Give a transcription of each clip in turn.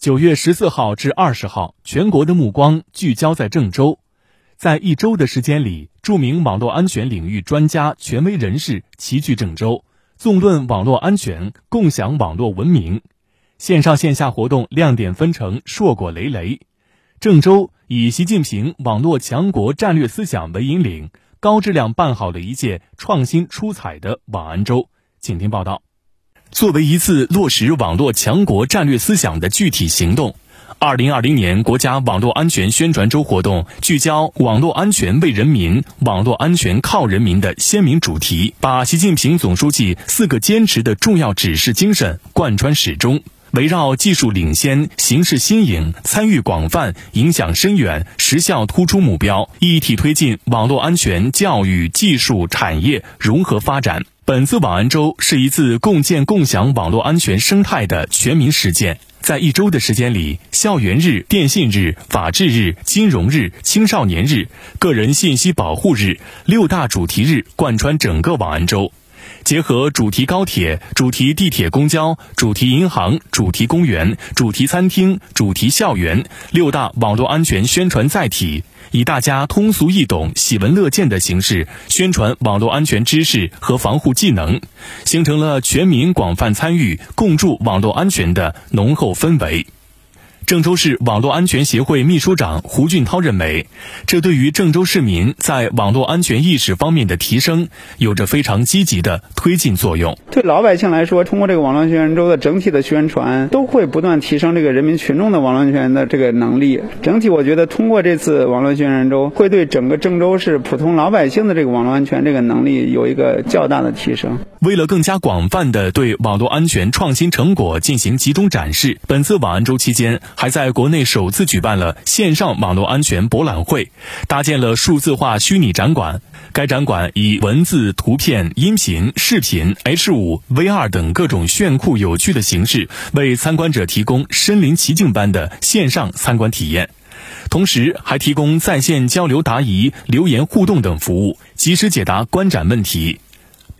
九月十四号至二十号，全国的目光聚焦在郑州。在一周的时间里，著名网络安全领域专家、权威人士齐聚郑州，纵论网络安全，共享网络文明。线上线下活动亮点纷呈，硕果累累。郑州以习近平网络强国战略思想为引领，高质量办好了一届创新出彩的网安周。请听报道。作为一次落实网络强国战略思想的具体行动，二零二零年国家网络安全宣传周活动聚焦“网络安全为人民，网络安全靠人民”的鲜明主题，把习近平总书记四个坚持的重要指示精神贯穿始终，围绕技术领先、形势新颖、参与广泛、影响深远、实效突出目标，一体推进网络安全教育、技术产业融合发展。本次网安周是一次共建共享网络安全生态的全民实践。在一周的时间里，校园日、电信日、法治日、金融日、青少年日、个人信息保护日六大主题日贯穿整个网安周，结合主题高铁、主题地铁公交、主题银行、主题公园、主题餐厅、主题校园六大网络安全宣传载体。以大家通俗易懂、喜闻乐见的形式宣传网络安全知识和防护技能，形成了全民广泛参与、共筑网络安全的浓厚氛围。郑州市网络安全协会秘书长胡俊涛认为，这对于郑州市民在网络安全意识方面的提升有着非常积极的推进作用。对老百姓来说，通过这个网络安全周的整体的宣传，都会不断提升这个人民群众的网络安全的这个能力。整体，我觉得通过这次网络宣传周，会对整个郑州市普通老百姓的这个网络安全这个能力有一个较大的提升。为了更加广泛的对网络安全创新成果进行集中展示，本次网安周期间。还在国内首次举办了线上网络安全博览会，搭建了数字化虚拟展馆。该展馆以文字、图片、音频、视频、H 五、VR 等各种炫酷有趣的形式，为参观者提供身临其境般的线上参观体验。同时，还提供在线交流答疑、留言互动等服务，及时解答观展问题。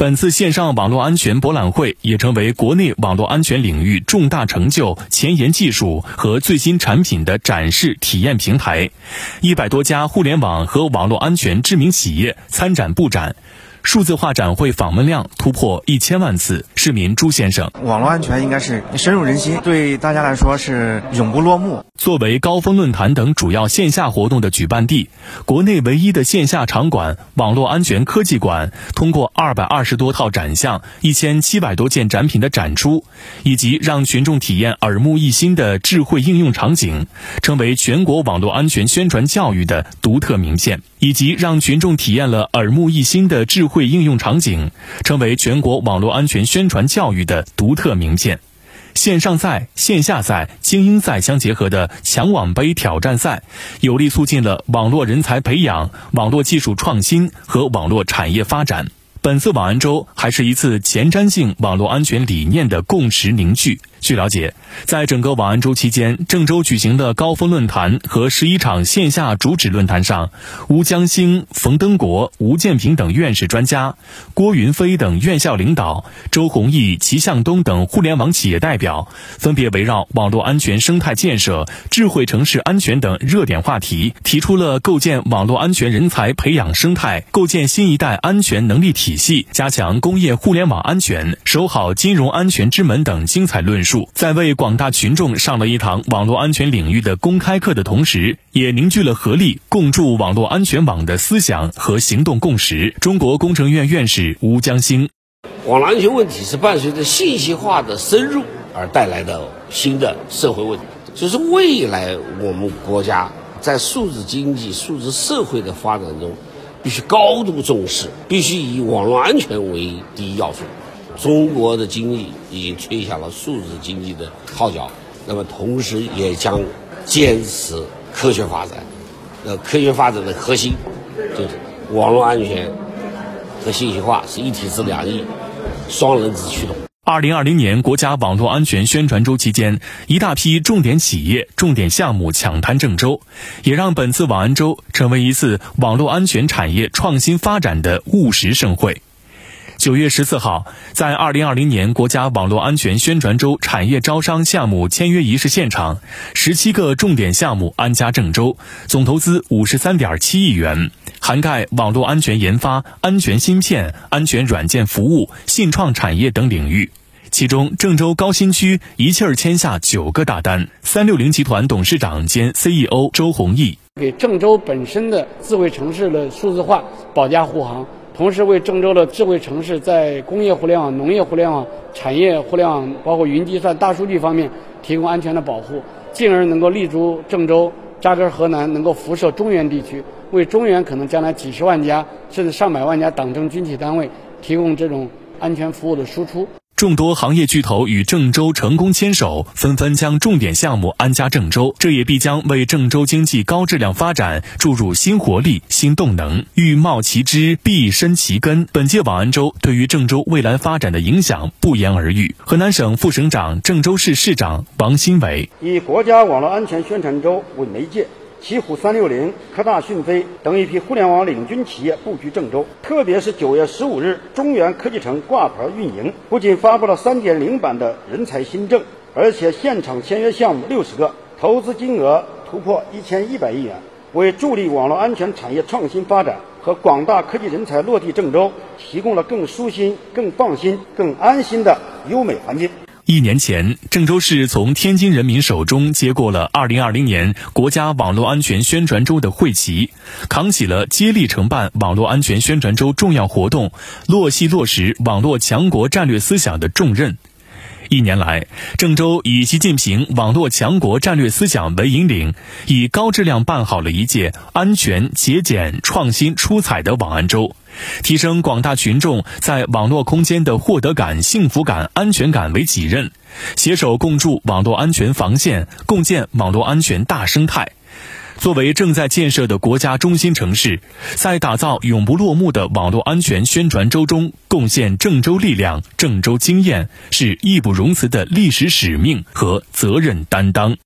本次线上网络安全博览会也成为国内网络安全领域重大成就、前沿技术和最新产品的展示体验平台，一百多家互联网和网络安全知名企业参展布展。数字化展会访问量突破一千万次。市民朱先生，网络安全应该是深入人心，对大家来说是永不落幕。作为高峰论坛等主要线下活动的举办地，国内唯一的线下场馆——网络安全科技馆，通过二百二十多套展项、一千七百多件展品的展出，以及让群众体验耳目一新的智慧应用场景，成为全国网络安全宣传教育的独特名片；以及让群众体验了耳目一新的智慧应用场景，成为全国网络安全宣传教育的独特名片。线上赛、线下赛、精英赛相结合的强网杯挑战赛，有力促进了网络人才培养、网络技术创新和网络产业发展。本次网安周还是一次前瞻性网络安全理念的共识凝聚。据了解，在整个网安周期间，郑州举行的高峰论坛和十一场线下主旨论坛上，吴江兴、冯登国、吴建平等院士专家，郭云飞等院校领导，周鸿祎、齐向东等互联网企业代表，分别围绕网络安全生态建设、智慧城市安全等热点话题，提出了构建网络安全人才培养生态、构建新一代安全能力体体系、加强工业互联网安全、守好金融安全之门等精彩论述。在为广大群众上了一堂网络安全领域的公开课的同时，也凝聚了合力共筑网络安全网的思想和行动共识。中国工程院院士吴江兴，网络安全问题是伴随着信息化的深入而带来的新的社会问题，就是未来我们国家在数字经济、数字社会的发展中，必须高度重视，必须以网络安全为第一要素。中国的经济已经吹响了数字经济的号角，那么同时也将坚持科学发展。那科学发展的核心就是网络安全和信息化是一体之两翼，双轮子驱动。二零二零年国家网络安全宣传周期间，一大批重点企业、重点项目抢滩郑州，也让本次网安周成为一次网络安全产业创新发展的务实盛会。九月十四号，在二零二零年国家网络安全宣传周产业招商项目签约仪式现场，十七个重点项目安家郑州，总投资五十三点七亿元，涵盖网络安全研发、安全芯片、安全软件服务、信创产业等领域。其中，郑州高新区一气儿签下九个大单。三六零集团董事长兼 CEO 周鸿祎给郑州本身的智慧城市的数字化保驾护航。同时，为郑州的智慧城市在工业互联网、农业互联网、产业互联网，包括云计算、大数据方面提供安全的保护，进而能够立足郑州、扎根河南，能够辐射中原地区，为中原可能将来几十万家甚至上百万家党政军企单位提供这种安全服务的输出。众多行业巨头与郑州成功牵手，纷纷将重点项目安家郑州，这也必将为郑州经济高质量发展注入新活力、新动能。欲茂其枝，必生其根。本届网安周对于郑州未来发展的影响不言而喻。河南省副省长、郑州市市长王新伟以国家网络安全宣传周为媒介。奇虎三六零、科大讯飞等一批互联网领军企业布局郑州，特别是九月十五日，中原科技城挂牌运营，不仅发布了三点零版的人才新政，而且现场签约项目六十个，投资金额突破一千一百亿元，为助力网络安全产业创新发展和广大科技人才落地郑州，提供了更舒心、更放心、更安心的优美环境。一年前，郑州市从天津人民手中接过了2020年国家网络安全宣传周的会旗，扛起了接力承办网络安全宣传周重要活动、落细落实网络强国战略思想的重任。一年来，郑州以习近平网络强国战略思想为引领，以高质量办好了一届安全、节俭、创新、出彩的网安周。提升广大群众在网络空间的获得感、幸福感、安全感为己任，携手共筑网络安全防线，共建网络安全大生态。作为正在建设的国家中心城市，在打造永不落幕的网络安全宣传周中贡献郑州力量、郑州经验，是义不容辞的历史使命和责任担当。